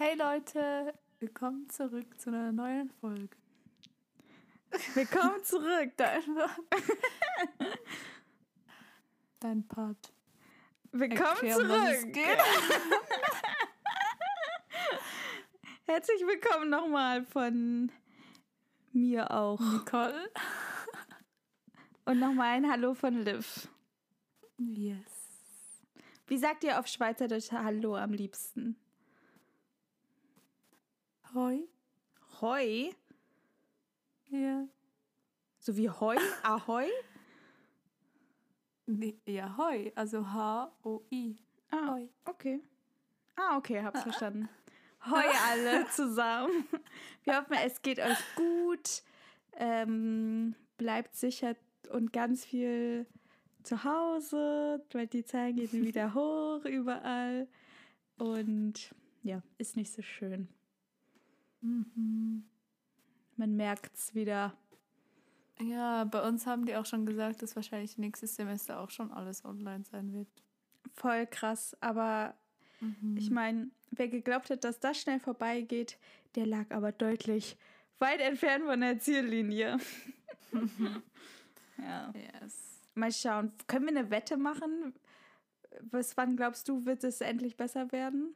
Hey Leute, willkommen zurück zu einer neuen Folge. Willkommen zurück. Dein, Dein Part. Willkommen Erklär, zurück. Herzlich willkommen nochmal von mir auch. Nicole. Und nochmal ein Hallo von Liv. Yes. Wie sagt ihr auf Schweizerdeutsch Hallo am liebsten? Hoi. Hoi? Ja. So wie Hoi? Ahoi? Nee, ja, Hoi. Also H-O-I. Ah, Hoi. okay. Ah, okay, hab's verstanden. Hoi alle zusammen. Wir hoffen, es geht euch gut. Ähm, bleibt sicher und ganz viel zu Hause, weil die Zahlen gehen wieder hoch überall. Und ja, ist nicht so schön. Man merkt's wieder. Ja, bei uns haben die auch schon gesagt, dass wahrscheinlich nächstes Semester auch schon alles online sein wird. Voll krass, aber ich meine, wer geglaubt hat, dass das schnell vorbeigeht, der lag aber deutlich weit entfernt von der Ziellinie. ja. Yes. Mal schauen, können wir eine Wette machen? Bis wann glaubst du, wird es endlich besser werden?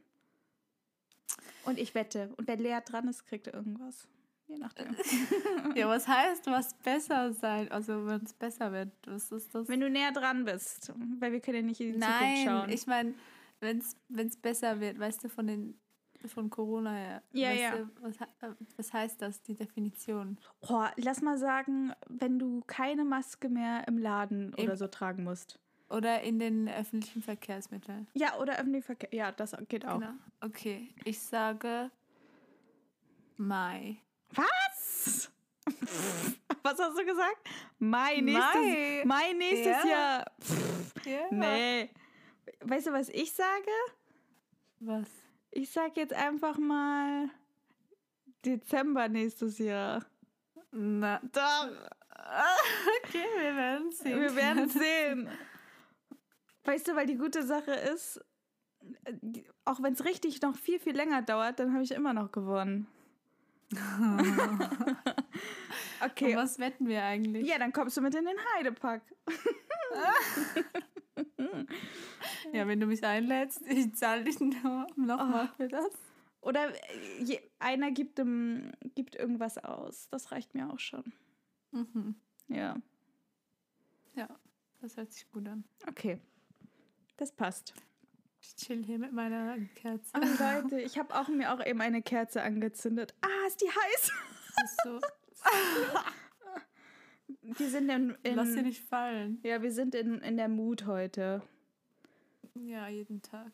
Und ich wette. Und wer leer dran ist, kriegt irgendwas. Je nachdem. Ja, was heißt, was besser sein? Also, wenn es besser wird, was ist das? Wenn du näher dran bist, weil wir können ja nicht in die Zukunft Nein, schauen. ich meine, wenn es besser wird, weißt du, von den von Corona her. Ja, weißt ja. Du, was, was heißt das, die Definition? Boah, lass mal sagen, wenn du keine Maske mehr im Laden Im- oder so tragen musst. Oder in den öffentlichen Verkehrsmitteln. Ja, oder öffentlicher Verkehr. Ja, das geht auch. Genau. Okay, ich sage Mai. Was? Was hast du gesagt? Mai nächstes, Mai. Mai nächstes Ja. Jahr. Pff, Ja. nee. Weißt du, was ich sage? Was? Ich sag jetzt einfach mal Dezember nächstes Jahr. Na, Doch, okay, wir werden sehen. wir werden sehen. Weißt du, weil die gute Sache ist, auch wenn es richtig noch viel, viel länger dauert, dann habe ich immer noch gewonnen. okay. Und was wetten wir eigentlich? Ja, dann kommst du mit in den Heidepack. Ja, wenn du mich einlädst, ich zahle dich nochmal noch Oh. für das. Oder äh, je, einer gibt, dem, gibt irgendwas aus. Das reicht mir auch schon. Mhm. Ja, Ja, das hört sich gut an. okay. Das passt. Ich chill hier mit meiner Kerze. Oh, Leute, ich habe auch mir auch eben eine Kerze angezündet. Ah, ist die heiß? Ist so, Wir sind in, in lass sie nicht fallen. ja, wir sind in, in der Mut heute. Ja, jeden Tag.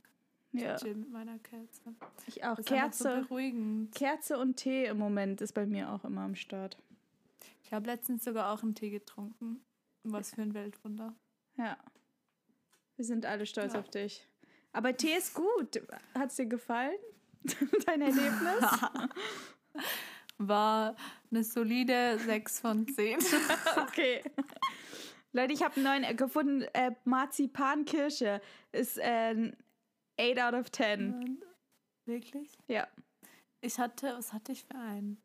Ja, Ich chill mit meiner Kerze. ich auch. Das einfach so Kerze, beruhigend. Kerze und Tee im Moment ist bei mir auch immer am Start. Ich habe letztens sogar auch einen Tee getrunken. Was für ein Weltwunder. Ja. Wir sind alle stolz Ja. auf dich. Aber Tee ist gut. Hat es dir gefallen? Dein Erlebnis? War eine solide 6 von 10. Okay. Leute, ich habe einen neuen äh, gefunden. Äh, Marzipankirsche ist äh, ein 8 out of 10. Wirklich? Ja. Ich hatte, was hatte ich für einen?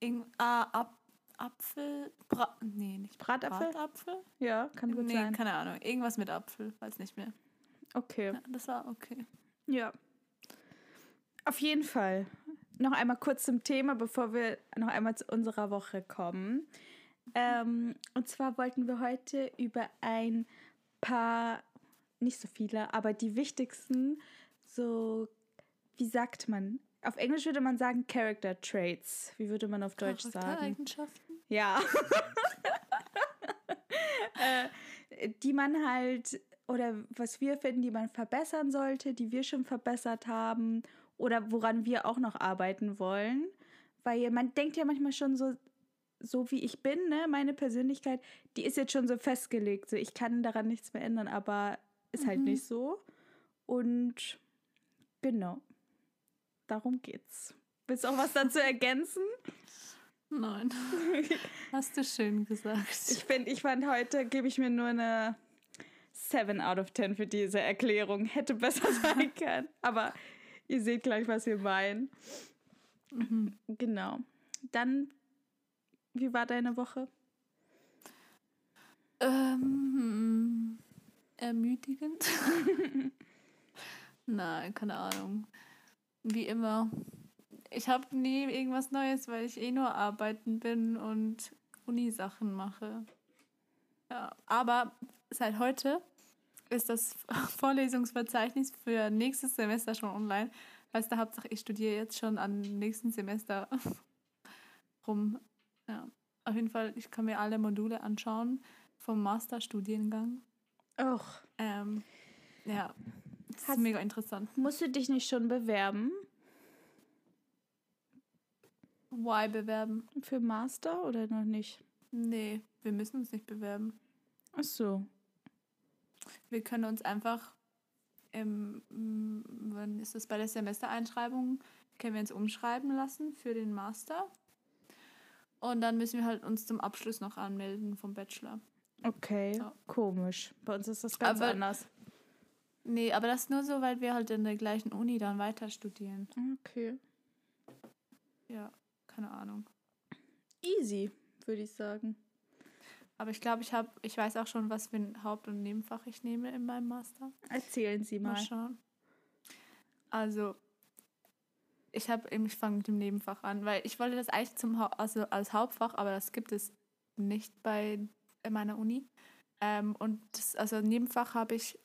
Irgend, ah, Ap Apfel. Bra nee, nicht Bratapfel? Bratapfel? Ja, kann gut nee, sein. keine Ahnung. Irgendwas mit Apfel, weiß nicht mehr. Okay. Ja, das war okay. Ja. Auf jeden Fall. Noch einmal kurz zum Thema, bevor wir noch einmal zu unserer Woche kommen. Ähm, und zwar wollten wir heute über ein paar, nicht so viele, aber die wichtigsten, so, wie sagt man? Auf Englisch würde man sagen Character Traits. Wie würde man auf Deutsch sagen? Charaktereigenschaften? Ja. äh, die man halt, oder was wir finden, die man verbessern sollte, die wir schon verbessert haben oder woran wir auch noch arbeiten wollen. Weil man denkt ja manchmal schon so, so wie ich bin, ne, meine Persönlichkeit, die ist jetzt schon so festgelegt. So, ich kann daran nichts mehr ändern, aber ist halt nicht so. Und genau, darum geht's. Willst du auch was dazu ergänzen? Nein. Hast du schön gesagt. Ich finde, ich fand heute, gebe ich mir nur eine 7 out of 10 für diese Erklärung. Hätte besser sein können. Aber Ihr seht gleich, was wir meinen. Mhm. Genau. Dann, wie war deine Woche? Ähm, ermutigend. Nein, keine Ahnung. Wie immer. Ich habe nie irgendwas Neues, weil ich eh nur arbeiten bin und Uni-Sachen mache. Ja, aber seit heute ist das Vorlesungsverzeichnis für nächstes Semester schon online. Heißt, der Hauptsache, ich studiere jetzt schon am nächsten Semester rum. Ja, auf jeden Fall, ich kann mir alle Module anschauen vom Masterstudiengang. Och. Ähm, ja, das Hast- ist mega interessant. Musst du dich nicht schon bewerben Why bewerben? für Master oder noch nicht? Nee, wir müssen uns nicht bewerben. Ach so. Wir können uns einfach, im, m, wann ist es bei der Semestereinschreibung, können wir uns umschreiben lassen für den Master. Und dann müssen wir halt uns zum Abschluss noch anmelden vom Bachelor. Okay, Ja. komisch. Bei uns ist das ganz Aber- anders. Nee, aber das nur so, weil wir halt in der gleichen Uni dann weiter studieren. Okay. Ja, keine Ahnung. Easy, würde ich sagen. Aber ich glaube, ich habe, ich weiß auch schon, was für ein Haupt- und Nebenfach ich nehme in meinem Master. Erzählen Sie Mal mal. schauen. Also, ich habe eben, ich fange mit dem Nebenfach an, weil ich wollte das eigentlich zum Hau also als Hauptfach, aber das gibt es nicht bei meiner Uni. Ähm, und das, also Nebenfach habe ich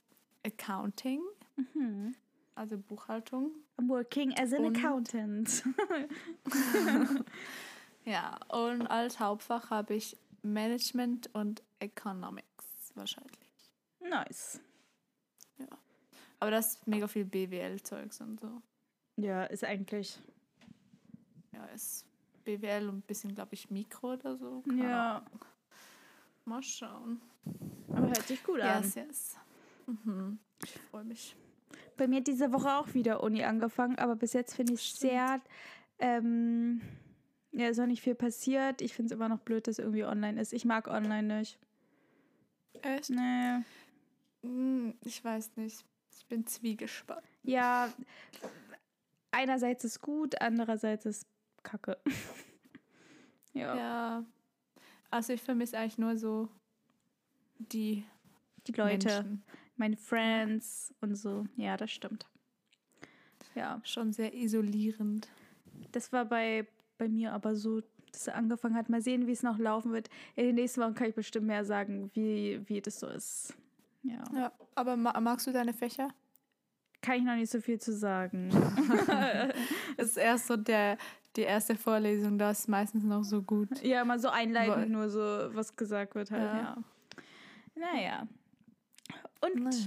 Accounting, Mhm. Also Buchhaltung. I'm working as an Und- accountant. Ja, und als Hauptfach habe ich Management und Economics wahrscheinlich. nice. Aber das ist mega viel BWL-Zeugs und so. Ja, ist eigentlich. Ja, ist BWL und ein bisschen, glaube ich, Mikro oder so. Keine Ja, Ahnung. Mal schauen. aber hört sich gut an. Yes, yes. Mhm. Ich freue mich. Bei mir hat diese Woche auch wieder Uni angefangen, aber bis jetzt finde ich es sehr. Ähm, ja, ist noch nicht viel passiert. Ich finde es immer noch blöd, dass irgendwie online ist. Ich mag online nicht. Echt? Nee. Hm, Ich weiß nicht. Ich bin zwiegespannt. Ja, einerseits ist gut, andererseits ist kacke. ja, Ja. Also ich vermisse eigentlich nur so die die Leute, Menschen. Meine Friends und so. Ja, das stimmt. Ja, Schon sehr isolierend. das war bei, bei mir aber so, dass er angefangen hat. Mal sehen, wie es noch laufen wird. In den nächsten Wochen kann ich bestimmt mehr sagen, wie, wie das so ist. Ja. Ja, aber ma magst du deine Fächer? Kann ich noch nicht so viel zu sagen. Es ist erst so der, die erste Vorlesung, das ist meistens noch so gut. ja, mal so einleitend, nur so, was gesagt wird halt, Ja. ja. Naja. Und Naja.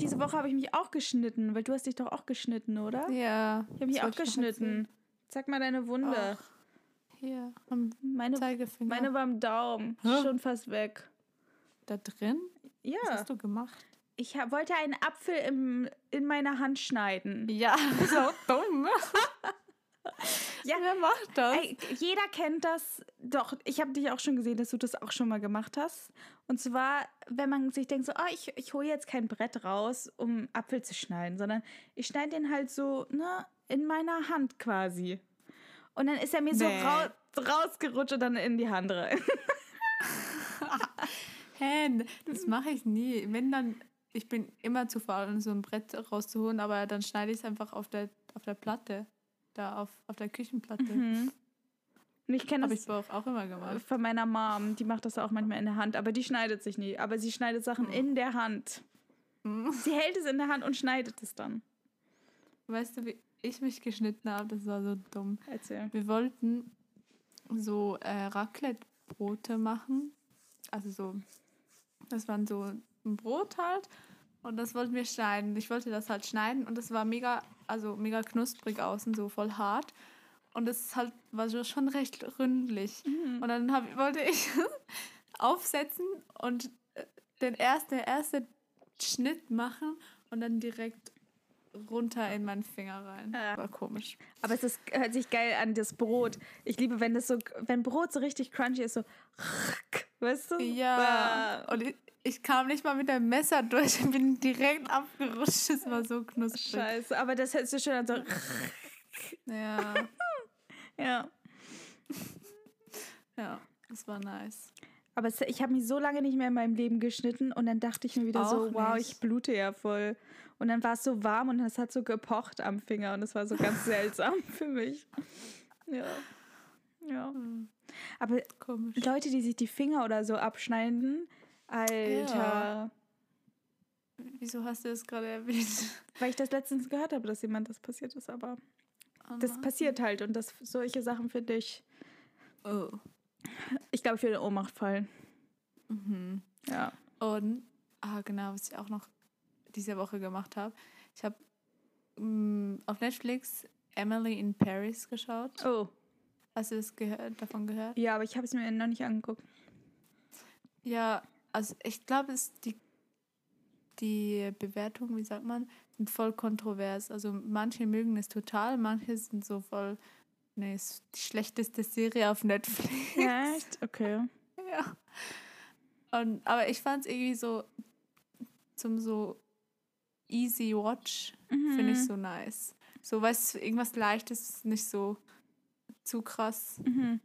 diese Woche habe ich mich auch geschnitten, weil du hast dich doch auch geschnitten, oder? Ja. Ich habe mich auch geschnitten. Zeig mal deine Wunde. Ach, Hier, am meine, Zeigefinger. meine war am Daumen. Hä? Schon fast weg. da drin? Was Ja. hast du gemacht? Ich hab, wollte einen Apfel im, in meiner Hand schneiden. Ja, so dumm. Ja. Wer macht das? Ey, jeder kennt das. Doch, ich habe dich auch schon gesehen, dass du das auch schon mal gemacht hast. Und zwar, wenn man sich denkt, so, oh, ich, ich hole jetzt kein Brett raus, um Apfel zu schneiden, sondern ich schneide den halt so, ne, in meiner Hand quasi. Und dann ist er mir so Nee. rau rausgerutscht und dann in die Hand rein. Hä, das mache ich nie. Wenn dann, ich bin immer zu faul, um so ein Brett rauszuholen, aber dann schneide ich es einfach auf der, auf der Platte. Da auf, auf der Küchenplatte. Mhm. Und ich kenne Habe ich das auch immer gemacht. von meiner Mom. Die macht das auch manchmal in der Hand, aber die schneidet sich nie. Aber sie schneidet Sachen in der Hand. Hm. Sie hält es in der Hand und schneidet es dann. Weißt du, wie ich mich geschnitten habe? Das war so dumm. Erzähl. Wir wollten so äh, Raclette-Brote machen. Also so, das waren so ein Brot halt. Und das wollten wir schneiden. Ich wollte das halt schneiden und das war mega, also mega knusprig außen, so voll hart. Und es halt war schon recht ründlich. Und dann hab, wollte ich aufsetzen und äh, den ersten, der erste Schnitt machen und dann direkt runter in meinen Finger rein. Ja. War komisch. Aber es ist, hört sich geil an, das Brot. Ich liebe, wenn das so, wenn Brot so richtig crunchy ist, so, weißt du? Ja, Ah. und ich, ich kam nicht mal mit dem Messer durch und bin direkt abgerutscht. Es war so knusprig. Scheiße, aber das hättest du schon an so. Ja, ja. ja, das war nice. Aber es, ich habe mich so lange nicht mehr in meinem Leben geschnitten und dann dachte ich mir wieder so, Auch wow, nicht. ich blute ja voll. Und dann war es so warm und es hat so gepocht am Finger und es war so ganz seltsam für mich. Ja. Ja. Hm, Aber komisch. Leute, die sich die Finger oder so abschneiden, Alter. Ja. Wieso hast du das gerade erwähnt? Weil ich das letztens gehört habe, dass jemand das passiert ist, aber das passiert halt und das solche Sachen finde ich, Oh. ich glaube, ich würde in Ohnmacht fallen. Mhm. Ja. Und, ah, genau, was ich auch noch diese Woche gemacht habe. Ich habe mm, auf Netflix Emily in Paris geschaut. Oh, Hast du das gehört, davon gehört? ja, aber ich habe es mir noch nicht angeguckt. Ja, also ich glaube, es die, die Bewertungen, wie sagt man, voll kontrovers. Also manche mögen es total, manche sind so voll, nee, ist die schlechteste Serie auf Netflix. Echt? Okay. Ja. Und, aber ich fand es irgendwie so zum so easy watch, finde ich so nice. So, weißt du, irgendwas leichtes, nicht so zu krass. Mhm.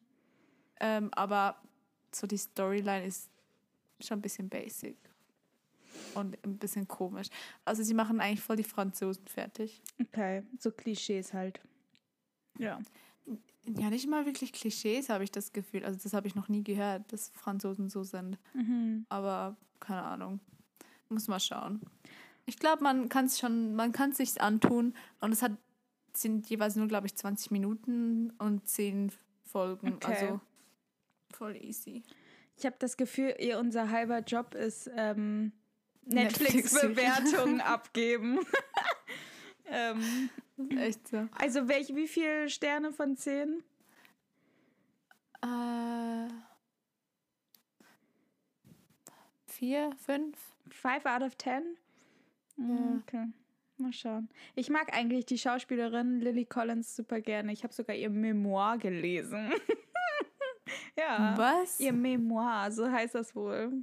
Ähm, aber so die Storyline ist schon ein bisschen basic. Und ein bisschen komisch. Also sie machen eigentlich voll die Franzosen fertig. Okay, so Klischees halt. Ja. Ja, nicht mal wirklich Klischees, habe ich das Gefühl. Also das habe ich noch nie gehört, dass Franzosen so sind. Mhm. Aber keine Ahnung. Muss mal schauen. Ich glaube, man kann es schon, man kann es sich antun. Und es hat, sind jeweils nur, glaube ich, 20 Minuten und 10 Folgen. Okay. Also voll easy. Ich habe das Gefühl, ihr unser halber Job ist ähm, Netflix- Netflix-Bewertungen abgeben. ähm, Echt so. also welch, wie viele Sterne von zehn? Äh, vier, fünf? Five out of ten? Mhm, Okay. Mal schauen. Ich mag eigentlich die Schauspielerin Lily Collins super gerne. Ich habe sogar ihr Memoir gelesen. ja. Was? Ihr Memoir, so heißt das wohl.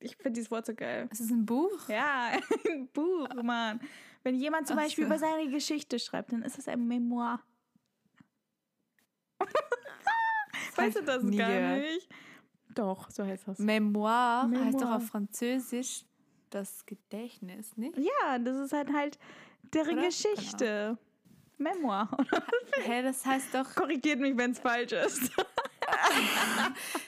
Ich finde dieses Wort so geil. Ist es ein Buch? Ja, ein Buch, Mann. Wenn jemand zum Ach Beispiel so. über seine Geschichte schreibt, dann ist es ein Memoir. weißt du das nie gar nicht? Doch, so heißt das. Memoir, heißt doch Memoir. auf Französisch das Gedächtnis, nicht? Ja, das ist halt halt deren Oder? Geschichte. Memoir. Hä, das heißt doch, Korrigiert mich, wenn es falsch ist.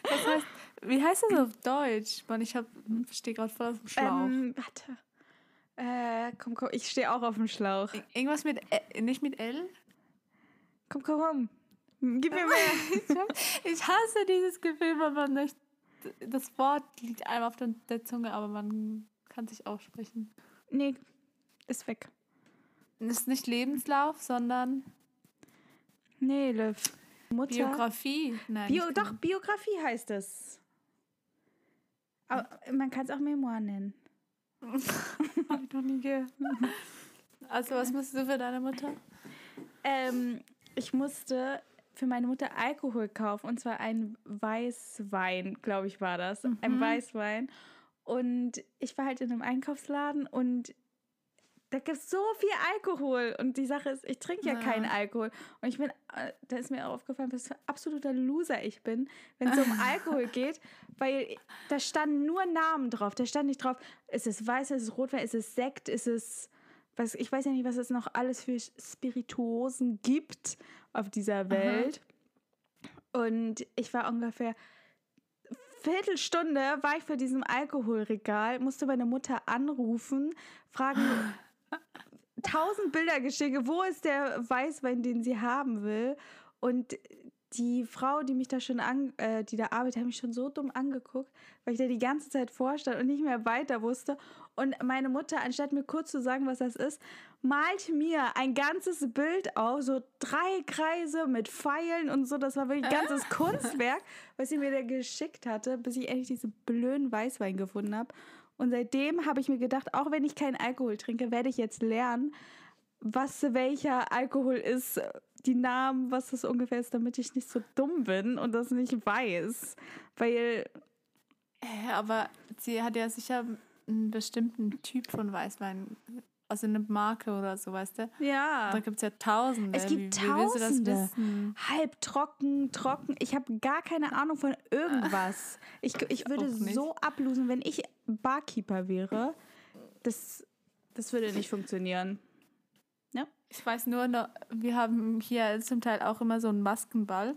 das heißt, wie heißt das auf Deutsch? Mann, ich hab, stehe gerade voll auf dem Schlauch. Ähm, warte. Äh, komm, komm, ich stehe auch auf dem Schlauch. Ir- Irgendwas mit, Ä- nicht mit L? Komm, komm, komm. Gib mir mehr. Ich hasse dieses Gefühl, wenn man nicht, das Wort liegt einem auf der, Zunge, aber man kann sich aussprechen. nee, ist weg. Es ist nicht Lebenslauf, sondern Nee, Liv. Mutter. Biografie. Nein, Bio, doch, Biografie heißt es. Aber man kann es auch Memoir nennen. Hab ich noch nie gehört. Also, was musst du für deine Mutter? Ähm, ich musste für meine Mutter Alkohol kaufen und zwar ein Weißwein, glaube ich, war das. Ein Weißwein. Und ich war halt in einem Einkaufsladen und da gibt es so viel Alkohol. Und die Sache ist, ich trinke ja, Ja. keinen Alkohol. Und ich bin, äh, da ist mir aufgefallen, was für ein absoluter Loser ich bin, wenn es um Alkohol geht, weil da standen nur Namen drauf. Da stand nicht drauf, ist es Weiß, ist es Rotwein, ist es Sekt, ist es was, ich weiß ja nicht, was es noch alles für Spirituosen gibt auf dieser Welt. Und ich war ungefähr Viertelstunde war ich vor diesem Alkoholregal, musste meine Mutter anrufen, fragen, tausend Bilder geschickt, wo ist der Weißwein, den sie haben will. Und die Frau, die mich da schon an, äh, die da arbeitet, hat mich schon so dumm angeguckt, weil ich da die ganze Zeit vorstand und nicht mehr weiter wusste. Und meine Mutter, anstatt mir kurz zu sagen, was das ist, malt mir ein ganzes Bild auf, so drei Kreise mit Pfeilen und so. Das war wirklich ein ganzes Kunstwerk, was sie mir da geschickt hatte, bis ich endlich diesen blöden Weißwein gefunden habe. Und seitdem habe ich mir gedacht, auch wenn ich keinen Alkohol trinke, werde ich jetzt lernen, was welcher Alkohol ist, die Namen, was das ungefähr ist, damit ich nicht so dumm bin und das nicht weiß. Weil Hä, aber sie hat ja sicher einen bestimmten Typ von Weißwein, also eine Marke oder so, weißt du? Ja. Da gibt es ja Tausende. Es gibt wie, wie willst du Tausende. Halb trocken, trocken. Ich habe gar keine Ahnung von irgendwas. Ich, ich würde so ablosen, wenn ich Barkeeper wäre. Das, das würde nicht funktionieren. Ja? Ich weiß nur, noch, wir haben hier zum Teil auch immer so einen Maskenball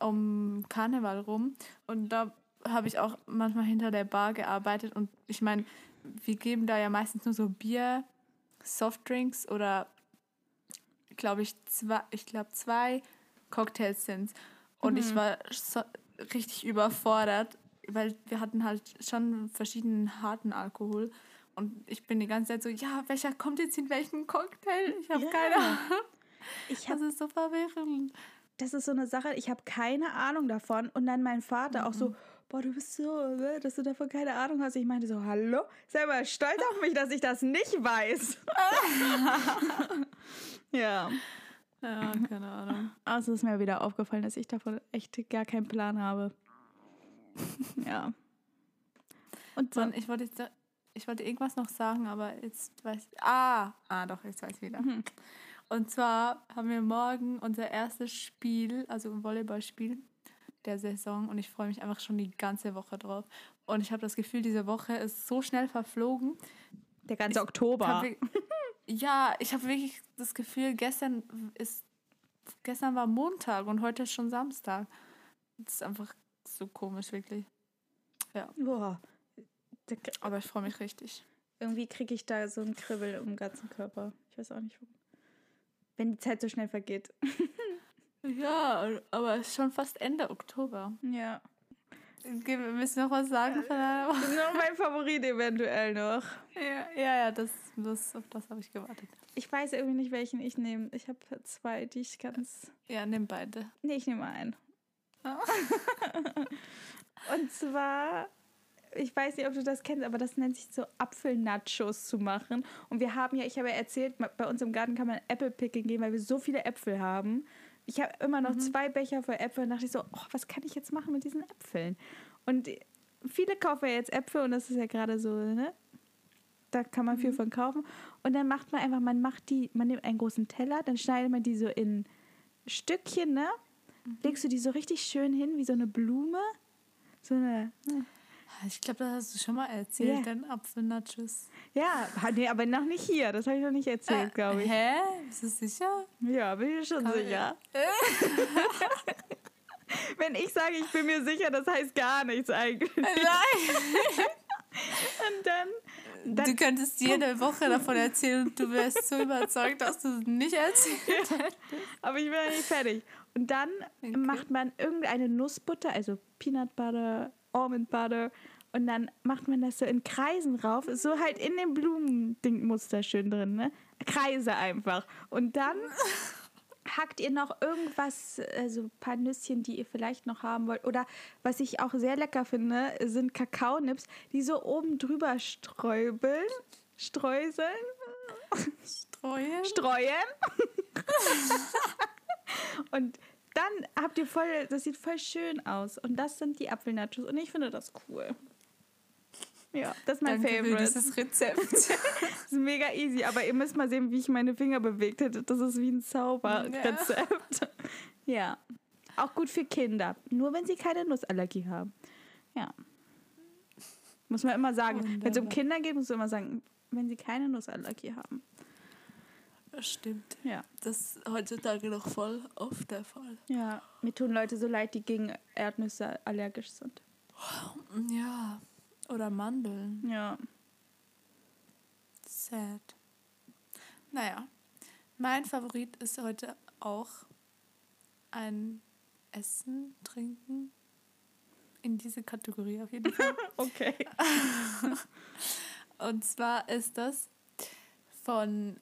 um Karneval rum. Und da habe ich auch manchmal hinter der Bar gearbeitet. Und ich meine, wir geben da ja meistens nur so Bier, Softdrinks oder, glaube ich, zwei, ich glaube, zwei Cocktails sind Und ich war so richtig überfordert, weil wir hatten halt schon verschiedenen harten Alkohol. Und ich bin die ganze Zeit so, ja, welcher kommt jetzt in welchen Cocktail? Ich habe Ja. keine Ahnung. Ich hab, Das ist so verwirrend. das ist so eine Sache, ich habe keine Ahnung davon. Und dann mein Vater auch so, boah, du bist so, dass du davon keine Ahnung hast. Ich meinte so, hallo? Mal stolz auf mich, dass ich das nicht weiß. ja. Ja, keine Ahnung. Also ist mir wieder aufgefallen, dass ich davon echt gar keinen Plan habe. ja. Und so, Mann, ich wollte jetzt, ich wollte irgendwas noch sagen, aber jetzt weiß ich. Ah, ah, doch, jetzt weiß ich wieder. Und zwar haben wir morgen unser erstes Spiel, also ein Volleyballspiel der Saison und ich freue mich einfach schon die ganze Woche drauf. Und ich habe das Gefühl, diese Woche ist so schnell verflogen. der ganze Ich Oktober. hab ja, ich habe wirklich das Gefühl, gestern ist gestern war Montag und heute ist schon Samstag. Das ist einfach so komisch, wirklich. Boah. Da- Aber ich freue mich richtig. Irgendwie kriege ich da so ein Kribbel im ganzen Körper. Ich weiß auch nicht warum. Wenn die Zeit so schnell vergeht. Ja, aber es ist schon fast Ende Oktober. Ja. Wir müssen noch was sagen von einer Woche. Das ist noch mein Favorit eventuell noch. Ja, ja, ja das, das, auf das habe ich gewartet. Ich weiß irgendwie nicht, welchen ich nehme. Ich habe zwei, die ich ganz. Ja, nimm beide. Nee, ich nehme einen. Ah. Und zwar, ich weiß nicht, ob du das kennst, aber das nennt sich so Apfelnachos zu machen. Und wir haben ja, ich habe ja erzählt, bei uns im Garten kann man Apple Picking gehen, weil wir so viele Äpfel haben. Ich habe immer noch zwei Becher voll Äpfel und dachte ich so, oh, was kann ich jetzt machen mit diesen Äpfeln? Und viele kaufen ja jetzt Äpfel und das ist ja gerade so, ne? Da kann man viel von kaufen. Und dann macht man einfach, man macht die, man nimmt einen großen Teller, dann schneidet man die so in Stückchen, ne? Legst du die so richtig schön hin, wie so eine Blume. So eine. Ich glaube, das hast du schon mal erzählt, Ja. dein Apfelnachos. Ja, nee, aber noch nicht hier. Das habe ich noch nicht erzählt, glaube ich. Hä? Bist du sicher? Ja, bin ich schon Kann- sicher. Wenn ich sage, ich bin mir sicher, das heißt gar nichts eigentlich. Nein! Und dann. Du dann könntest jede Woche davon erzählen und du wärst so überzeugt, dass du es nicht erzählt hast. aber ich bin ja nicht fertig. Und dann Okay. macht man irgendeine Nussbutter, also Peanut Butter, Almond Butter. Und dann macht man das so in Kreisen rauf, so halt in dem Blumendingmuster schön drin, ne? Kreise einfach. Und dann hackt ihr noch irgendwas, also ein paar Nüsschen, die ihr vielleicht noch haben wollt. Oder was ich auch sehr lecker finde, sind Kakaonips, die so oben drüber sträubeln, streuseln, Streuen? streuen. Und dann habt ihr voll, das sieht voll schön aus. Und das sind die Apfelnachos. Und ich finde das cool. Ja, das ist mein Danke für Favorite. dieses Rezept. Das ist mega easy, aber ihr müsst mal sehen, wie ich meine Finger bewegt hätte. Das ist wie ein Zauberrezept. Ja. Auch gut für Kinder. Nur wenn sie keine Nussallergie haben. Ja. Muss man immer sagen. Wenn es um. Kinder geht, muss man immer sagen, wenn sie keine Nussallergie haben. Das stimmt. Ja. Das ist heutzutage noch voll oft der Fall. Ja. Mir tun Leute so leid, die gegen Erdnüsse allergisch sind. Ja. Oder Mandeln. Ja. Sad. Naja, mein Favorit ist heute auch ein Essen, Trinken. In diese Kategorie auf jeden Fall. Okay. Und zwar ist das von.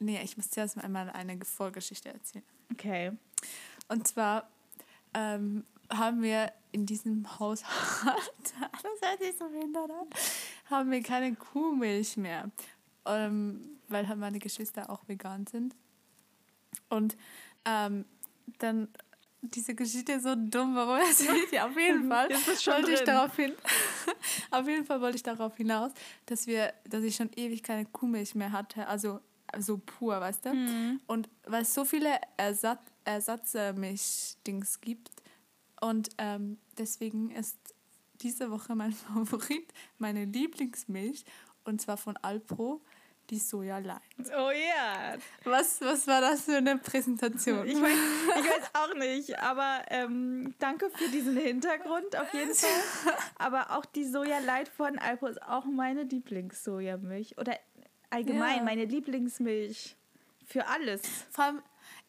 Nee, ich muss zuerst mal einmal eine Vorgeschichte erzählen. Okay. Und zwar ähm, haben wir in diesem Haushalt, das hört sich so behindert an, haben wir keine Kuhmilch mehr, ähm, weil halt meine Geschwister auch vegan sind. Und ähm, dann diese Geschichte ist so dumm, warum erzählt die? Auf jeden Fall wollte ich drin? darauf hin. auf jeden Fall wollte ich darauf hinaus, dass wir, dass ich schon ewig keine Kuhmilch mehr hatte, also so pur, weißt du? Mhm. Und weil es so viele Ersatz, Ersatzmilch-Dings gibt und ähm, deswegen ist diese Woche mein Favorit meine Lieblingsmilch und zwar von Alpro, die Soja Light. Oh ja. Was, was war das für eine Präsentation? Ich weiß, ich weiß auch nicht, aber ähm, danke für diesen Hintergrund auf jeden Fall. Aber auch die Soja Light von Alpro ist auch meine Lieblings-Sojamilch. Oder allgemein Ja. meine Lieblingsmilch. Für alles. Vor allem,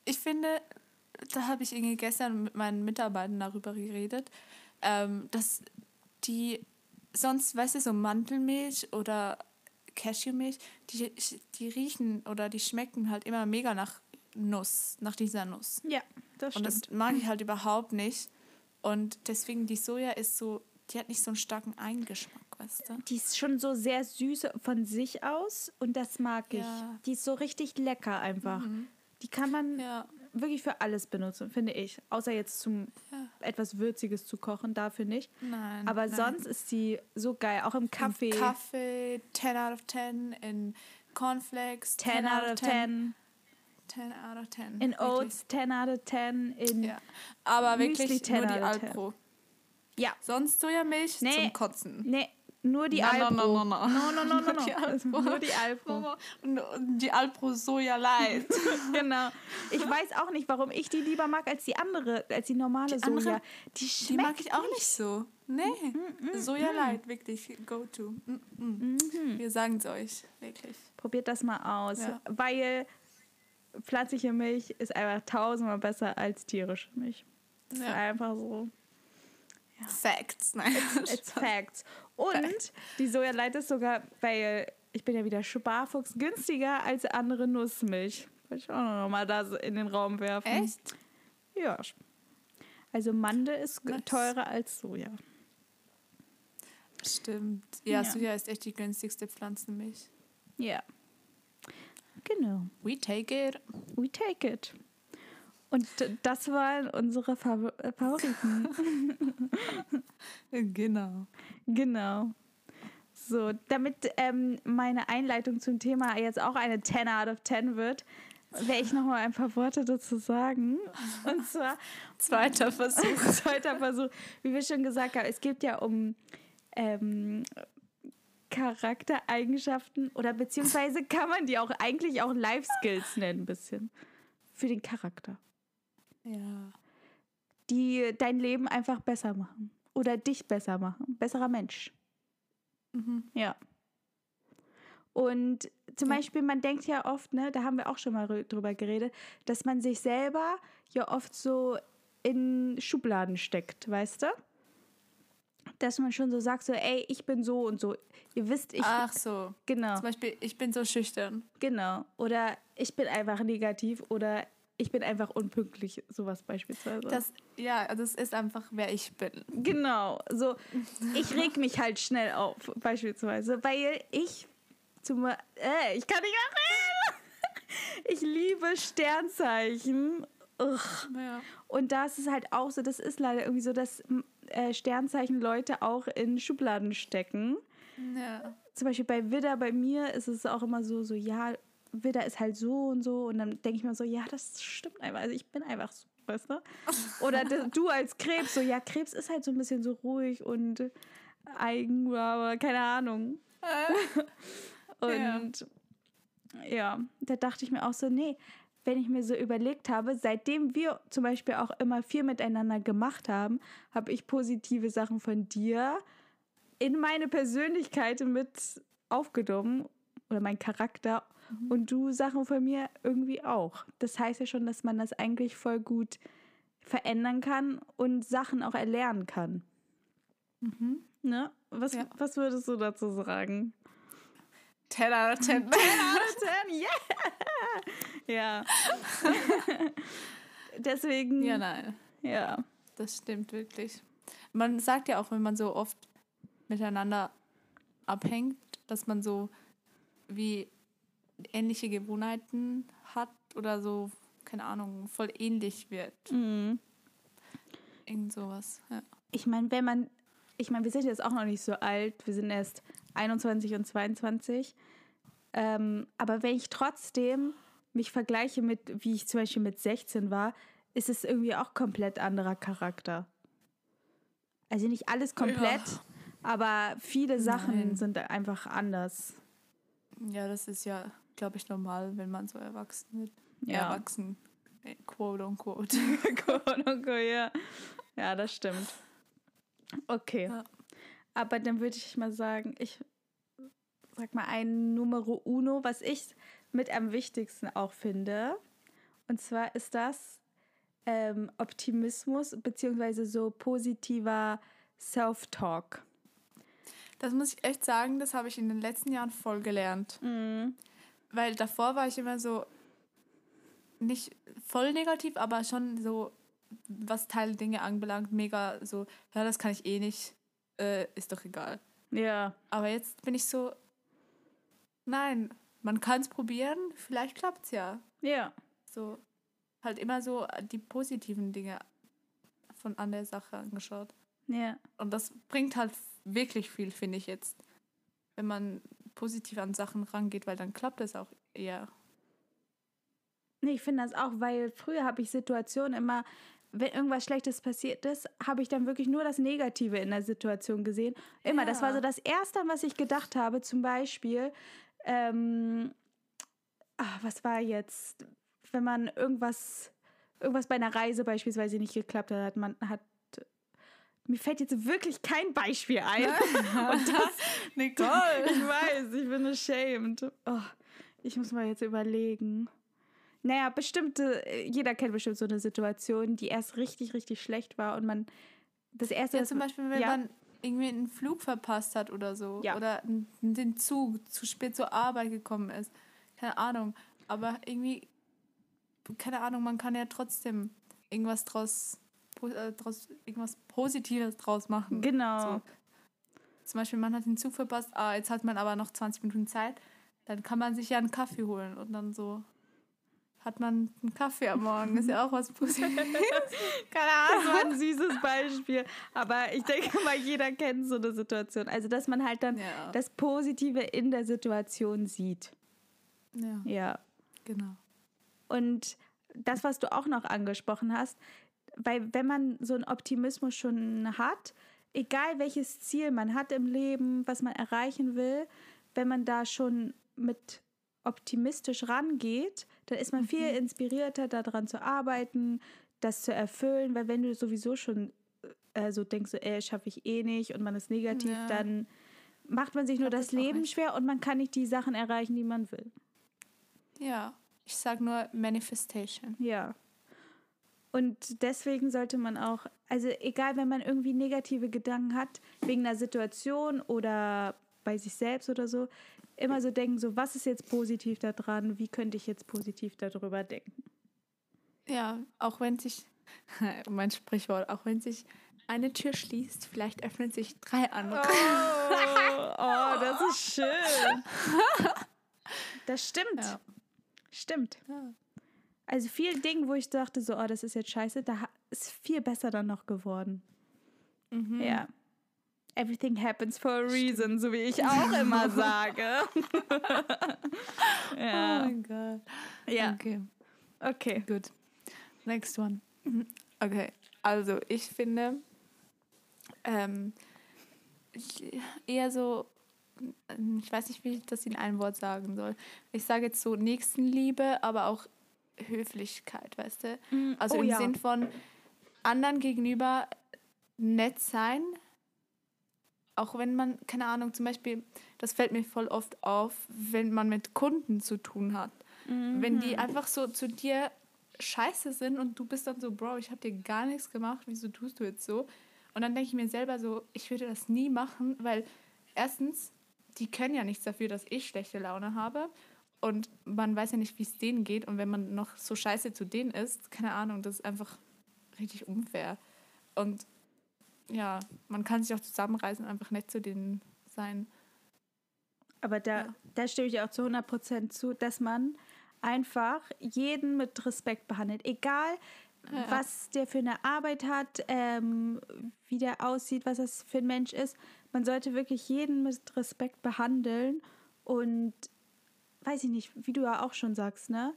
ich finde, da habe ich irgendwie gestern mit meinen Mitarbeitern darüber geredet, ähm, dass die sonst, weißt du, so Mandelmilch oder Cashewmilch, die, die riechen oder die schmecken halt immer mega nach Nuss, nach dieser Nuss. Ja, das Und stimmt. das mag ich halt überhaupt nicht. Und deswegen die Soja ist so, die hat nicht so einen starken Eingeschmack, du? Die ist schon so sehr süß von sich aus und das mag ich. Ja. Die ist so richtig lecker einfach. Die kann man Ja. wirklich für alles benutzen, finde ich. Außer jetzt zum Ja. etwas Würziges zu kochen, dafür nicht. Nein. Aber nein. sonst ist sie so geil, auch im Kaffee. In Kaffee, 10 out of 10. In Cornflakes, 10 out of 10. 10 out of 10. In wirklich. Oats 10 out of 10. In Ja. Aber Müsli wirklich 10 nur die 10. Alpro. Ja. Sonst Sojamilch Nee. zum Kotzen. Nee, nur die No, no, Alpro. no, no, no. no, no, no, no, no. Die Alpro. Nur die Alpro. Und die Alpro Soja Light. genau. Ich weiß auch nicht, warum ich die lieber mag als die andere, als die normale Die andere- Soja. Die Die mag ich auch nicht so. Nee. Soja Light, wirklich. Go to. Mm, mm. Mhm. Wir sagen es euch. Wirklich. Probiert das mal aus, Ja. weil pflanzliche Milch ist einfach tausendmal besser als tierische Milch. Das ist Ja. einfach so. Facts. Nein. It's facts. Und die Sojalight ist sogar, weil ich bin ja wieder Sparfuchs, günstiger als andere Nussmilch. Wollte ich auch noch mal da in den Raum werfen. Echt? Ja. Also Mandel ist Nice. teurer als Soja. Stimmt. Ja, Ja. Soja ist echt die günstigste Pflanzenmilch. Ja. Genau. We take it. We take it. Und das waren unsere Favor äh, Favoriten. Genau. genau. So, damit ähm, meine Einleitung zum Thema jetzt auch eine 10 out of 10 wird, werde ich noch mal ein paar Worte dazu sagen. Und zwar Zweiter Versuch. zweiter Versuch, wie wir schon gesagt haben, es geht ja um ähm, Charaktereigenschaften oder beziehungsweise kann man die auch eigentlich auch Life Skills nennen, ein bisschen. Für den Charakter. Ja. Die dein Leben einfach besser machen. Oder dich besser machen. Besserer Mensch. Mhm. Ja. Und zum Ja. Beispiel, man denkt ja oft, ne, da haben wir auch schon mal rü- drüber geredet, dass man sich selber ja oft so in Schubladen steckt, weißt du? Dass man schon so sagt, so, ey, ich bin so und so. Ihr wisst, ich. Ach so. genau, Zum Beispiel, ich bin so schüchtern. genau. Oder ich bin einfach negativ oder ich bin einfach unpünktlich, sowas beispielsweise. Das, ja, das ist einfach, wer ich bin. Genau, so ich reg mich halt schnell auf, beispielsweise, weil ich zum äh, ich kann nicht mehr reden. Ich liebe Sternzeichen. Ugh. Ja. Und da ist es halt auch so, das ist leider irgendwie so, dass äh, Sternzeichen Leute auch in Schubladen stecken. ja. Zum Beispiel bei Widder, bei mir ist es auch immer so, so, ja, Widder ist halt so und so. Und dann denke ich mir so, ja, das stimmt einfach. Also ich bin einfach so, weißt du? Oder du als Krebs, so, ja, Krebs ist halt so ein bisschen so ruhig und eigen, aber keine Ahnung. Und ja. da dachte ich mir auch so, nee, wenn ich mir so überlegt habe, seitdem wir zum Beispiel auch immer viel miteinander gemacht haben, habe ich positive Sachen von dir in meine Persönlichkeit mit aufgenommen oder mein Charakter und du Sachen von mir irgendwie auch. Das heißt ja schon, dass man das eigentlich voll gut verändern kann und Sachen auch erlernen kann. Mhm. Ne? Was, Ja. was würdest du dazu sagen? 10 out of 10. yeah! Ja. Deswegen, ja, nein. ja. Das stimmt wirklich. Man sagt ja auch, wenn man so oft miteinander abhängt, dass man so wie ähnliche Gewohnheiten hat oder so, keine Ahnung, voll ähnlich wird. Mhm. Irgend sowas, ja. Ich meine, wenn man, ich meine, wir sind jetzt auch noch nicht so alt, wir sind erst 21 und 22. Ähm, aber wenn ich trotzdem mich vergleiche mit, wie ich zum Beispiel mit 16 war, ist es irgendwie auch komplett anderer Charakter. Also nicht alles komplett, ja. aber viele Sachen Nein. sind einfach anders. Ja, das ist ja, glaube ich, normal, wenn man so erwachsen wird. Ja. Erwachsen, äh, quote unquote. quote unquote, ja. Ja, das stimmt. Okay. Ja. Aber dann würde ich mal sagen, ich sag mal ein Numero uno, was ich mit am wichtigsten auch finde. Und zwar ist das ähm, Optimismus beziehungsweise so positiver Self-Talk. Das muss ich echt sagen, das habe ich in den letzten Jahren voll gelernt. Mhm. Weil davor war ich immer so nicht voll negativ, aber schon so, was Teil Dinge anbelangt, mega so, ja, das kann ich eh nicht, äh, ist doch egal. Ja. Aber jetzt bin ich so, nein, man kann es probieren, vielleicht klappt es ja. Ja. So, halt immer so die positiven Dinge von an der Sache angeschaut. Ja. Und das bringt halt wirklich viel, finde ich jetzt, wenn man positiv an Sachen rangeht, weil dann klappt es auch eher. Nee, ich finde das auch, weil früher habe ich Situationen immer, wenn irgendwas Schlechtes passiert ist, habe ich dann wirklich nur das Negative in der Situation gesehen. Immer. Ja. Das war so das Erste, was ich gedacht habe. Zum Beispiel, ähm, ach, was war jetzt, wenn man irgendwas, irgendwas bei einer Reise beispielsweise nicht geklappt hat, man hat mir fällt jetzt wirklich kein Beispiel ein. Und das, Nicole. ich weiß, ich bin ashamed. Oh, ich muss mal jetzt überlegen. Naja, bestimmte, jeder kennt bestimmt so eine Situation, die erst richtig, richtig schlecht war und man das erste. Ja, zum Beispiel, wenn ja. man irgendwie einen Flug verpasst hat oder so. Ja. Oder den Zug zu spät zur Arbeit gekommen ist. Keine Ahnung. Aber irgendwie, keine Ahnung, man kann ja trotzdem irgendwas draus äh, draus, irgendwas Positives draus machen. Genau. So. Zum Beispiel, man hat den Zug verpasst, ah, jetzt hat man aber noch 20 Minuten Zeit, dann kann man sich ja einen Kaffee holen und dann so hat man einen Kaffee am Morgen. Ist ja auch was Positives. Keine Ahnung, so ein süßes Beispiel. Aber ich denke mal, jeder kennt so eine Situation. Also, dass man halt dann ja. das Positive in der Situation sieht. Ja. Ja. Genau. Und das, was du auch noch angesprochen hast, weil wenn man so einen Optimismus schon hat, egal welches Ziel man hat im Leben, was man erreichen will, wenn man da schon mit optimistisch rangeht, dann ist man viel mhm. inspirierter daran zu arbeiten, das zu erfüllen, weil wenn du sowieso schon äh, so denkst, ey, schaffe ich eh nicht und man ist negativ, ja. dann macht man sich nur das, das Leben schwer und man kann nicht die Sachen erreichen, die man will. Ja, ich sage nur Manifestation. Ja. Und deswegen sollte man auch, also egal, wenn man irgendwie negative Gedanken hat, wegen einer Situation oder bei sich selbst oder so, immer so denken, so was ist jetzt positiv daran, wie könnte ich jetzt positiv darüber denken. Ja, auch wenn sich, mein Sprichwort, auch wenn sich eine Tür schließt, vielleicht öffnen sich drei andere. Oh, oh das ist schön. Das stimmt. Ja. Stimmt. Ja. Also viel Dinge, wo ich dachte, so, oh, das ist jetzt scheiße, da ist viel besser dann noch geworden. Mhm. Ja. Everything happens for a reason, so wie ich auch immer sage. ja. Oh mein Gott. Ja. Okay. Okay. Gut. Next one. Okay. Also, ich finde ähm, eher so, ich weiß nicht, wie ich das in einem Wort sagen soll. Ich sage jetzt so Nächstenliebe, aber auch Höflichkeit, weißt du? Mm, also oh, im ja. Sinn von anderen gegenüber nett sein, auch wenn man, keine Ahnung, zum Beispiel, das fällt mir voll oft auf, wenn man mit Kunden zu tun hat. Mhm. Wenn die einfach so zu dir scheiße sind und du bist dann so, Bro, ich habe dir gar nichts gemacht, wieso tust du jetzt so? Und dann denke ich mir selber so, ich würde das nie machen, weil erstens, die können ja nichts dafür, dass ich schlechte Laune habe. Und man weiß ja nicht, wie es denen geht. Und wenn man noch so scheiße zu denen ist, keine Ahnung, das ist einfach richtig unfair. Und ja, man kann sich auch zusammenreißen und einfach nett zu denen sein. Aber da, ja. da stimme ich auch zu 100% zu, dass man einfach jeden mit Respekt behandelt. Egal, ja. was der für eine Arbeit hat, ähm, wie der aussieht, was das für ein Mensch ist. Man sollte wirklich jeden mit Respekt behandeln und weiß ich nicht, wie du ja auch schon sagst, ne?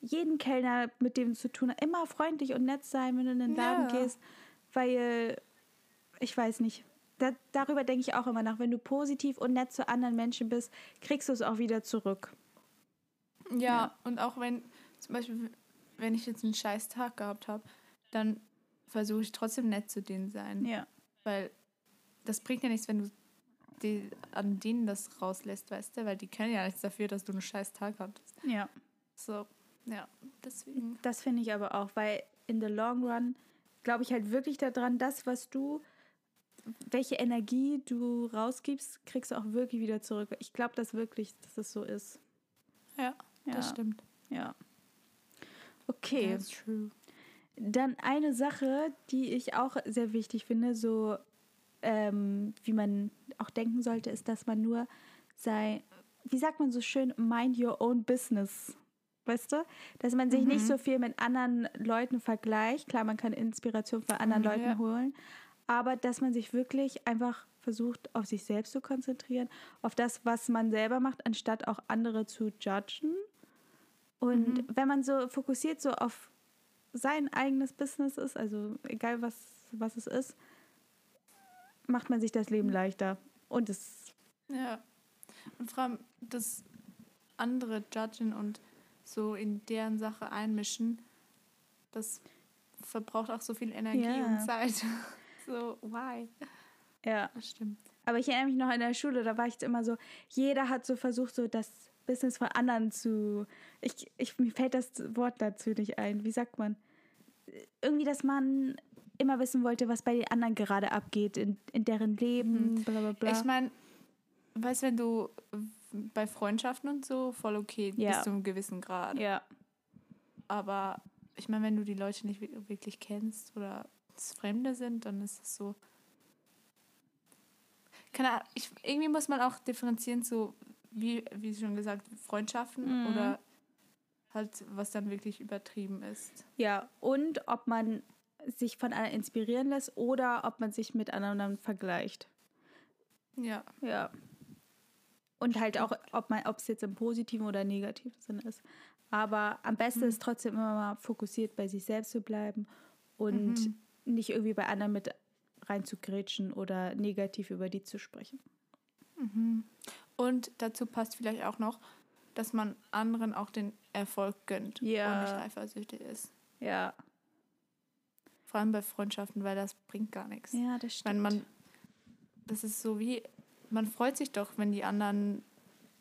Jeden Kellner, mit dem zu tun hast, immer freundlich und nett sein, wenn du in den Laden ja. gehst, weil ich weiß nicht. Da, darüber denke ich auch immer nach. Wenn du positiv und nett zu anderen Menschen bist, kriegst du es auch wieder zurück. Ja, ja. und auch wenn, zum Beispiel, wenn ich jetzt einen scheiß Tag gehabt habe, dann versuche ich trotzdem nett zu denen sein. Ja. Weil das bringt ja nichts, wenn du die, an denen das rauslässt, weißt du? Weil die können ja nichts dafür, dass du einen scheiß Tag hattest. Ja. So, ja, deswegen. Das finde ich aber auch, weil in the long run glaube ich halt wirklich daran, das, was du, welche Energie du rausgibst, kriegst du auch wirklich wieder zurück. Ich glaube das wirklich, dass das so ist. Ja, ja. das stimmt. Ja. Okay. That's true. Dann eine Sache, die ich auch sehr wichtig finde, so ähm, wie man auch denken sollte, ist, dass man nur sei, wie sagt man so schön, mind your own business. Weißt du? Dass man sich mhm. nicht so viel mit anderen Leuten vergleicht. Klar, man kann Inspiration von anderen mhm, Leuten ja. holen. Aber dass man sich wirklich einfach versucht, auf sich selbst zu konzentrieren, auf das, was man selber macht, anstatt auch andere zu judgen. Und mhm. wenn man so fokussiert so auf sein eigenes Business ist, also egal was, was es ist, macht man sich das Leben leichter. Und es. Ja. Und vor allem das andere Judgen und so in deren Sache einmischen, das verbraucht auch so viel Energie ja. und Zeit. so, why? Ja. Das stimmt. Aber ich erinnere mich noch in der Schule, da war ich immer so, jeder hat so versucht, so das Business von anderen zu. Ich, ich, mir fällt das Wort dazu nicht ein. Wie sagt man? Irgendwie, dass man immer wissen wollte, was bei den anderen gerade abgeht, in, in deren Leben, mhm. bla bla bla. Ich meine, weißt du, wenn du bei Freundschaften und so voll okay ja. bis zu einem gewissen Grad. Ja. Aber ich meine, wenn du die Leute nicht wirklich kennst oder es Fremde sind, dann ist es so. Keine Ahnung, ich, irgendwie muss man auch differenzieren, so wie, wie schon gesagt, Freundschaften mhm. oder halt, was dann wirklich übertrieben ist. Ja, und ob man sich von anderen inspirieren lässt oder ob man sich mit anderen vergleicht. Ja. Ja. Und halt auch, ob man, ob es jetzt im positiven oder negativen Sinne ist. Aber am besten mhm. ist trotzdem immer mal fokussiert bei sich selbst zu bleiben und mhm. nicht irgendwie bei anderen mit reinzugrätschen oder negativ über die zu sprechen. Mhm. Und dazu passt vielleicht auch noch, dass man anderen auch den Erfolg gönnt ja. und nicht eifersüchtig ist. Ja. Vor allem bei Freundschaften, weil das bringt gar nichts. Ja, das stimmt. Wenn man, das ist so wie, man freut sich doch, wenn die anderen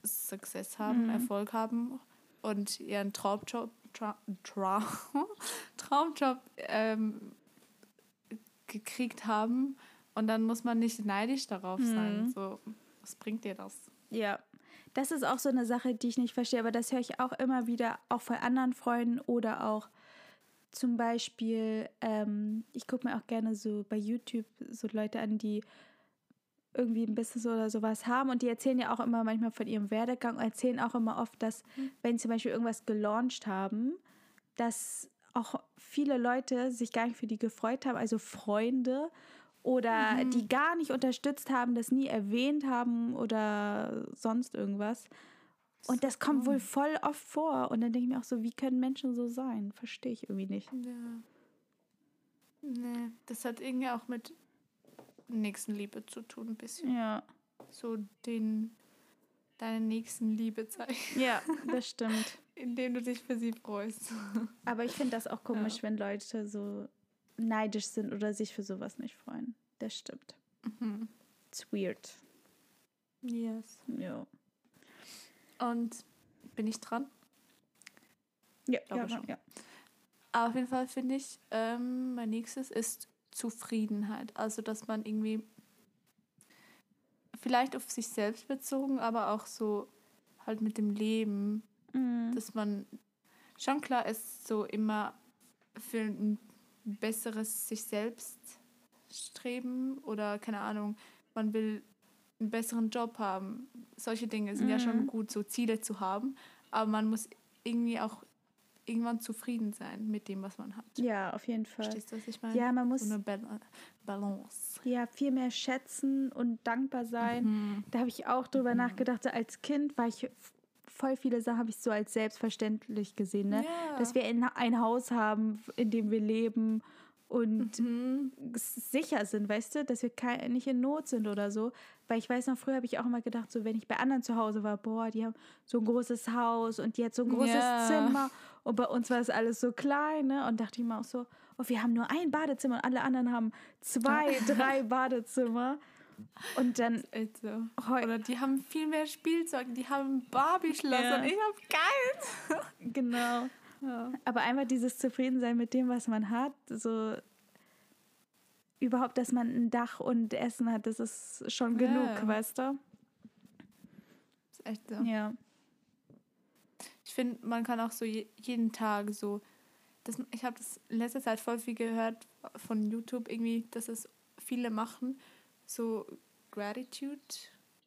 Success haben, mhm. Erfolg haben und ihren Traumjob, Tra Tra Traumjob ähm, gekriegt haben. Und dann muss man nicht neidisch darauf mhm. sein. So, was bringt dir das? Ja, das ist auch so eine Sache, die ich nicht verstehe, aber das höre ich auch immer wieder, auch von anderen Freunden oder auch zum Beispiel, ähm, ich gucke mir auch gerne so bei YouTube so Leute an, die irgendwie ein Business oder sowas haben und die erzählen ja auch immer manchmal von ihrem Werdegang und erzählen auch immer oft, dass mhm. wenn sie zum Beispiel irgendwas gelauncht haben, dass auch viele Leute sich gar nicht für die gefreut haben, also Freunde oder mhm. die gar nicht unterstützt haben, das nie erwähnt haben oder sonst irgendwas. Und das kommt wohl voll oft vor. Und dann denke ich mir auch so, wie können Menschen so sein? Verstehe ich irgendwie nicht. Ja. Nee, das hat irgendwie auch mit Nächstenliebe zu tun, ein bisschen. Ja. So den, deine Nächstenliebe zeigen. Ja, das stimmt. Indem du dich für sie freust. Aber ich finde das auch komisch, ja. wenn Leute so neidisch sind oder sich für sowas nicht freuen. Das stimmt. Mhm. It's weird. Yes. Ja. Und bin ich dran? Ja, glaube ja, schon. Ja. Aber auf jeden Fall finde ich, ähm, mein nächstes ist Zufriedenheit. Also, dass man irgendwie vielleicht auf sich selbst bezogen, aber auch so halt mit dem Leben, mhm. dass man schon klar ist, so immer für ein besseres sich selbst streben oder keine Ahnung, man will einen besseren Job haben. Solche Dinge sind mhm. ja schon mhm. gut, so Ziele zu haben. Aber man muss irgendwie auch irgendwann zufrieden sein mit dem, was man hat. Ja, auf jeden Fall. Verstehst du, was ich meine? Ja, man muss So eine Bal Balance. ja viel mehr schätzen und dankbar sein. Mhm. Da habe ich auch drüber nachgedacht. So als Kind war ich voll viele Sachen habe ich so als selbstverständlich gesehen, ne? Ja. Dass wir in, ein Haus haben, in dem wir leben und Mhm. sicher sind, weißt du, dass wir nicht in Not sind oder so. Weil ich weiß noch, früher habe ich auch immer gedacht, so wenn ich bei anderen zu Hause war, boah, die haben so ein großes Haus und die hat so ein großes Ja. Zimmer und bei uns war es alles so klein, ne? Und dachte ich mir auch so, oh, wir haben nur ein Badezimmer und alle anderen haben zwei, drei Badezimmer. Und dann Echt so. heu- Oder die haben viel mehr Spielzeug, die haben Barbie-Schloss Ja. und ich hab keins. genau. Ja. Aber einfach dieses Zufriedensein mit dem, was man hat, so überhaupt, dass man ein Dach und Essen hat, das ist schon Ja. genug, weißt du? Ist echt so. Ja. Ich finde, man kann auch so je, jeden Tag so. Das, ich habe das in letzter Zeit voll viel gehört von YouTube, irgendwie, dass es viele machen. So Gratitude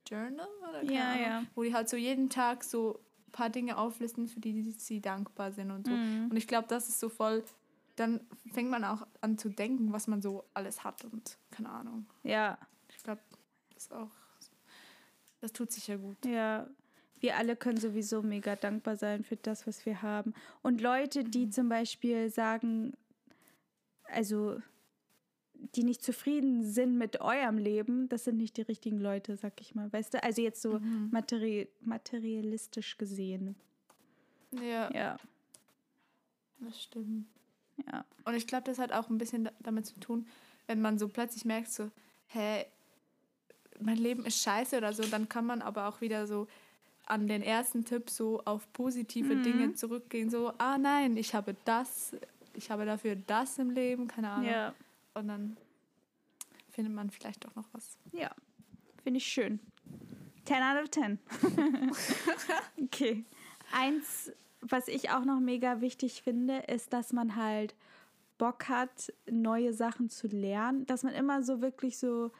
Journal oder keine Ja, Ahnung, ja. Wo die halt so jeden Tag so ein paar Dinge auflisten, für die sie dankbar sind und so. Mhm. Und ich glaube, das ist so voll. Dann fängt man auch an zu denken, was man so alles hat und keine Ahnung. Ja, Ich glaube, das ist auch. Das tut sicher gut. ja. Wir alle können sowieso mega dankbar sein für das, was wir haben. Und Leute, die zum Beispiel sagen, also die nicht zufrieden sind mit eurem Leben, das sind nicht die richtigen Leute, sag ich mal. Weißt du? Also jetzt so Mhm. materi materialistisch gesehen. Ja, Ja, das stimmt. ja. Und ich glaube, das hat auch ein bisschen da- damit zu tun, wenn man so plötzlich merkt, so, hä, mein Leben ist scheiße oder so, dann kann man aber auch wieder so an den ersten Tipp so auf positive Mhm. Dinge zurückgehen. So, ah nein, ich habe das, ich habe dafür das im Leben, keine Ahnung. Ja, Und dann findet man vielleicht doch noch was. ja. Finde ich schön. 10 out of 10. okay. Eins, was ich auch noch mega wichtig finde, ist, dass man halt Bock hat, neue Sachen zu lernen. Dass man immer so wirklich so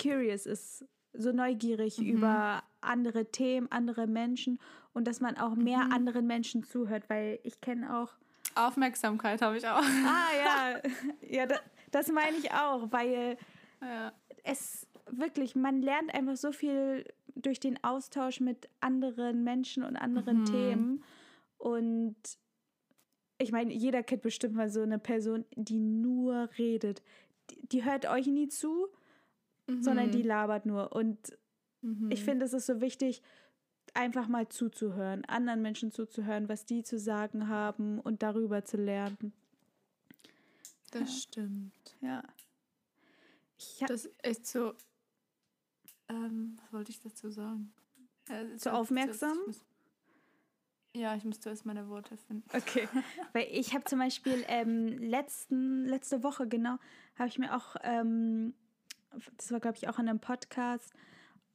curious ist, so neugierig über andere Themen, andere Menschen und dass man auch mehr anderen Menschen zuhört, weil ich kenne auch Aufmerksamkeit habe ich auch. Ah ja, ja, da, das meine ich auch, weil Ja. es wirklich, man lernt einfach so viel durch den Austausch mit anderen Menschen und anderen Mhm. Themen. Und ich meine, jeder kennt bestimmt mal so eine Person, die nur redet. Die, die hört euch nie zu, sondern die labert nur. Und Mhm. ich finde, es ist so wichtig, einfach mal zuzuhören, anderen Menschen zuzuhören, was die zu sagen haben und darüber zu lernen. Das stimmt. Ja. Ich Das ist echt so. Ähm, was wollte ich dazu sagen? Ja, ist So aufmerksam? ich muss- Ja, ich müsste erst meine Worte finden. Okay. Weil ich habe zum Beispiel ähm, letzten, letzte Woche, genau, habe ich mir auch, ähm, das war glaube ich auch in einem Podcast,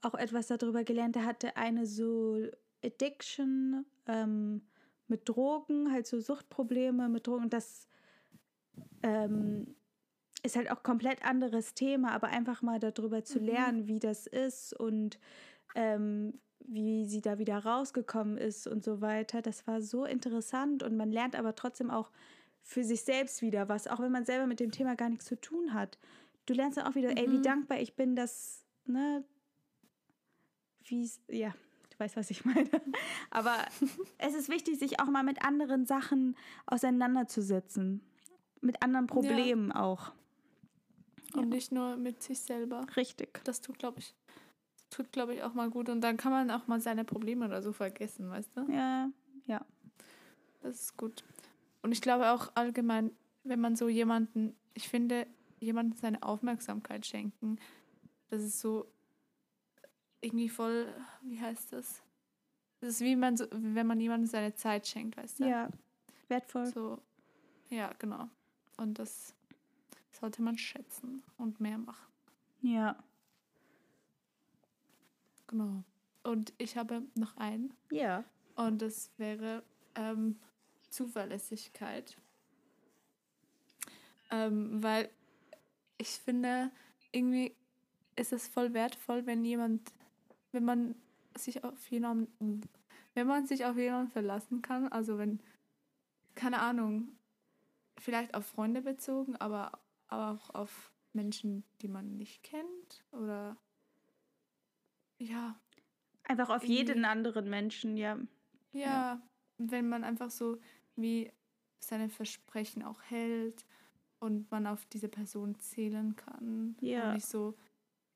auch etwas darüber gelernt. Da hatte eine so Addiction ähm, mit Drogen, halt so Suchtprobleme mit Drogen. Das ähm, ist halt auch komplett anderes Thema, aber einfach mal darüber zu Mhm. lernen, wie das ist und ähm, wie sie da wieder rausgekommen ist und so weiter. Das war so interessant und man lernt aber trotzdem auch für sich selbst wieder was, auch wenn man selber mit dem Thema gar nichts zu tun hat. Du lernst dann auch wieder, ey, wie Mhm. dankbar ich bin, dass, ne, wie ja, du weißt, was ich meine. Aber es ist wichtig, sich auch mal mit anderen Sachen auseinanderzusetzen. Mit anderen Problemen auch. Und nicht nur mit sich selber. Richtig. Das tut, glaube ich, tut, glaube ich, auch mal gut. Und dann kann man auch mal seine Probleme oder so vergessen, weißt du? Ja, ja. Das ist gut. Und ich glaube auch allgemein, wenn man so jemanden, ich finde, jemandem seine Aufmerksamkeit schenken, das ist so irgendwie voll, wie heißt das? Das ist wie man so, wenn man jemandem seine Zeit schenkt, weißt du? Ja, wertvoll. So, ja, genau. Und das sollte man schätzen und mehr machen. Ja. Genau. Und ich habe noch einen. Ja. Und das wäre ähm, Zuverlässigkeit. Ähm, weil ich finde, irgendwie ist es voll wertvoll, wenn jemand, wenn man sich auf jemanden, wenn man sich auf jemanden verlassen kann, also wenn keine Ahnung, vielleicht auf Freunde bezogen, aber, aber auch auf Menschen, die man nicht kennt oder ja. Einfach auf jeden anderen Menschen, ja. Ja, wenn man einfach so wie seine Versprechen auch hält und man auf diese Person zählen kann. Ja. Und nicht so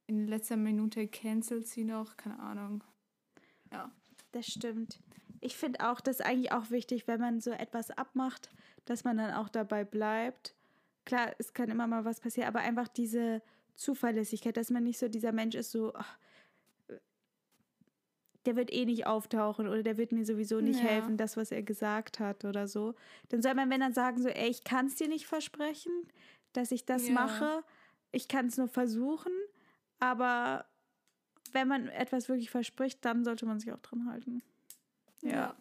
in letzter Minute cancelt sie noch, keine Ahnung. Ja. Das stimmt. Ich finde auch, das ist eigentlich auch wichtig, wenn man so etwas abmacht, dass man dann auch dabei bleibt. Klar, es kann immer mal was passieren, aber einfach diese Zuverlässigkeit, dass man nicht so dieser Mensch ist, so, ach, der wird eh nicht auftauchen oder der wird mir sowieso nicht Ja. helfen, das, was er gesagt hat oder so. Dann soll man, wenn dann sagen, so, ey, ich kann es dir nicht versprechen, dass ich das Ja. mache. Ich kann es nur versuchen, aber wenn man etwas wirklich verspricht, dann sollte man sich auch dran halten. Ja.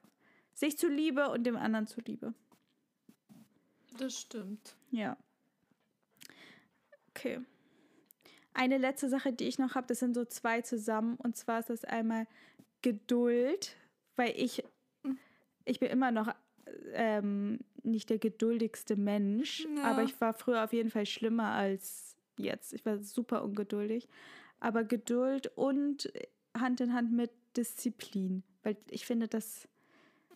Sich zuliebe und dem anderen zuliebe. Das stimmt. Ja. Okay. Eine letzte Sache, die ich noch habe, das sind so zwei zusammen. Und zwar ist das einmal Geduld, weil ich, ich bin immer noch ähm, nicht der geduldigste Mensch, Ja. aber ich war früher auf jeden Fall schlimmer als jetzt. Ich war super ungeduldig. Aber Geduld und Hand in Hand mit Disziplin, weil ich finde, dass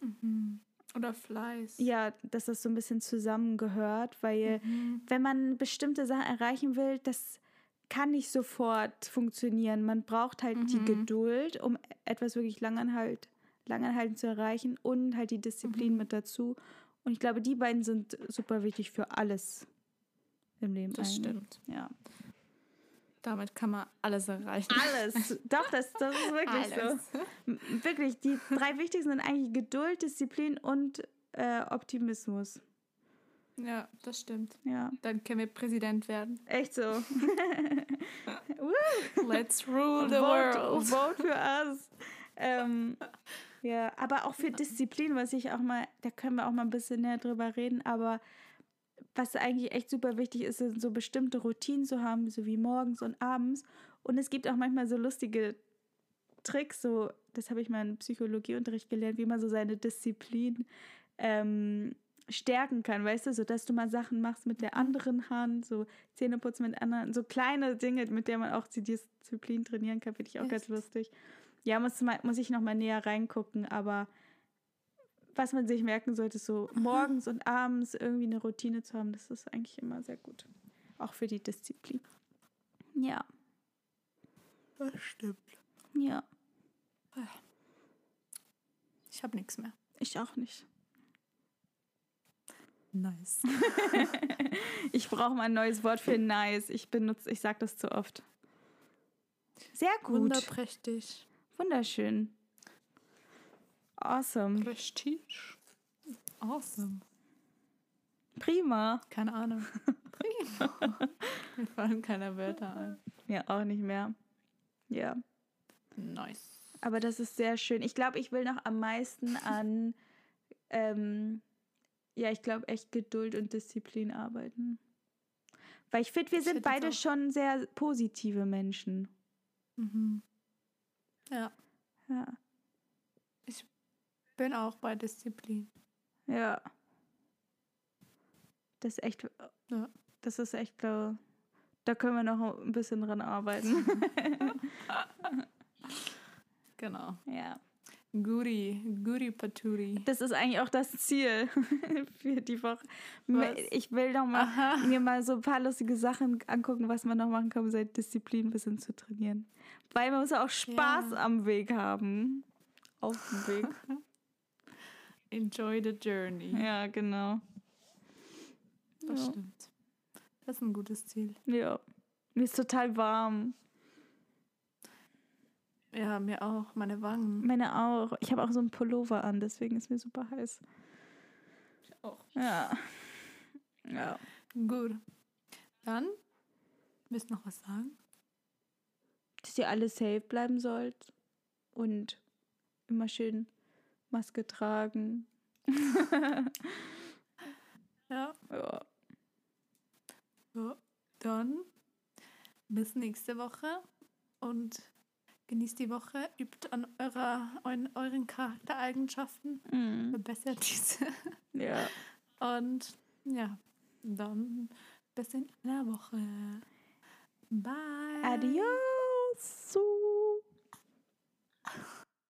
Mhm. Oder Fleiß. ja, dass das so ein bisschen zusammengehört, weil Mhm. wenn man bestimmte Sachen erreichen will, das kann nicht sofort funktionieren. Man braucht halt die Mhm. Geduld, um etwas wirklich langanhalt, langanhaltend zu erreichen und halt die Disziplin Mhm. mit dazu. Und ich glaube, die beiden sind super wichtig für alles im Leben. Das eigentlich. stimmt. Ja. Damit kann man alles erreichen. Alles. Doch, das, das ist wirklich Alles. so. Wirklich, die drei wichtigsten sind eigentlich Geduld, Disziplin und äh, Optimismus. Ja, das stimmt. Ja, Dann können wir Präsident werden. echt so. Let's rule the vote, world. vote für us. Ähm, ja, aber auch für Disziplin, was ich auch mal, da können wir auch mal ein bisschen näher drüber reden, aber was eigentlich echt super wichtig ist, sind so bestimmte Routinen zu haben, so wie morgens und abends. Und es gibt auch manchmal so lustige Tricks, so, das habe ich mal im Psychologieunterricht gelernt, wie man so seine Disziplin ähm, stärken kann, weißt du, so dass du mal Sachen machst mit der anderen Hand, so Zähneputzen mit anderen, so kleine Dinge, mit denen man auch die Disziplin trainieren kann, finde ich auch ganz Echt? lustig. Ja, muss, muss ich noch mal näher reingucken, aber was man sich merken sollte, so morgens und abends irgendwie eine Routine zu haben, das ist eigentlich immer sehr gut. Auch für die Disziplin. Ja, Das stimmt. ja, Ich habe nichts mehr. ich auch nicht. Nice. Ich brauche mal ein neues Wort für nice. Ich benutze, ich sage das zu oft. Sehr gut. Wunderprächtig. Wunderschön. Awesome. Prestige. Awesome. Prima. Keine Ahnung. Prima. Mir fallen keine Wörter ein. Ja, auch nicht mehr. Ja. Nice. Aber das ist sehr schön. Ich glaube, ich will noch am meisten an, ähm, ja, ich glaube, echt Geduld und Disziplin arbeiten. Weil ich finde, wir sind hätte beide schon sehr positive Menschen. Mhm. Ja, Ja. Bin auch bei Disziplin. Ja. Das ist echt, Ja. das ist echt, glaube da können wir noch ein bisschen dran arbeiten. Genau. ja. Guri, Guri Paturi. Das ist eigentlich auch das Ziel für die Woche. Was? Ich will noch mal Aha. mir mal so ein paar lustige Sachen angucken, was man noch machen kann, um seine Disziplin ein bisschen zu trainieren. Weil man muss auch Spaß Ja. am Weg haben. Auf dem Weg. Enjoy the journey. ja, genau. Das Ja. stimmt. Das ist ein gutes Ziel. ja. Mir ist total warm. Ja, mir auch. Meine Wangen. Meine auch. Ich habe auch so einen Pullover an, deswegen ist mir super heiß. Auch. Ja. Ja. Gut. Dann, willst du noch was sagen? Dass ihr alle safe bleiben sollt. Und immer schön Maske tragen. Ja. Ja. ja. Dann bis nächste Woche und genießt die Woche, übt an eurer, an euren Charaktereigenschaften, Mhm. verbessert diese. Ja. Und ja, dann bis in einer Woche. Bye. Adios.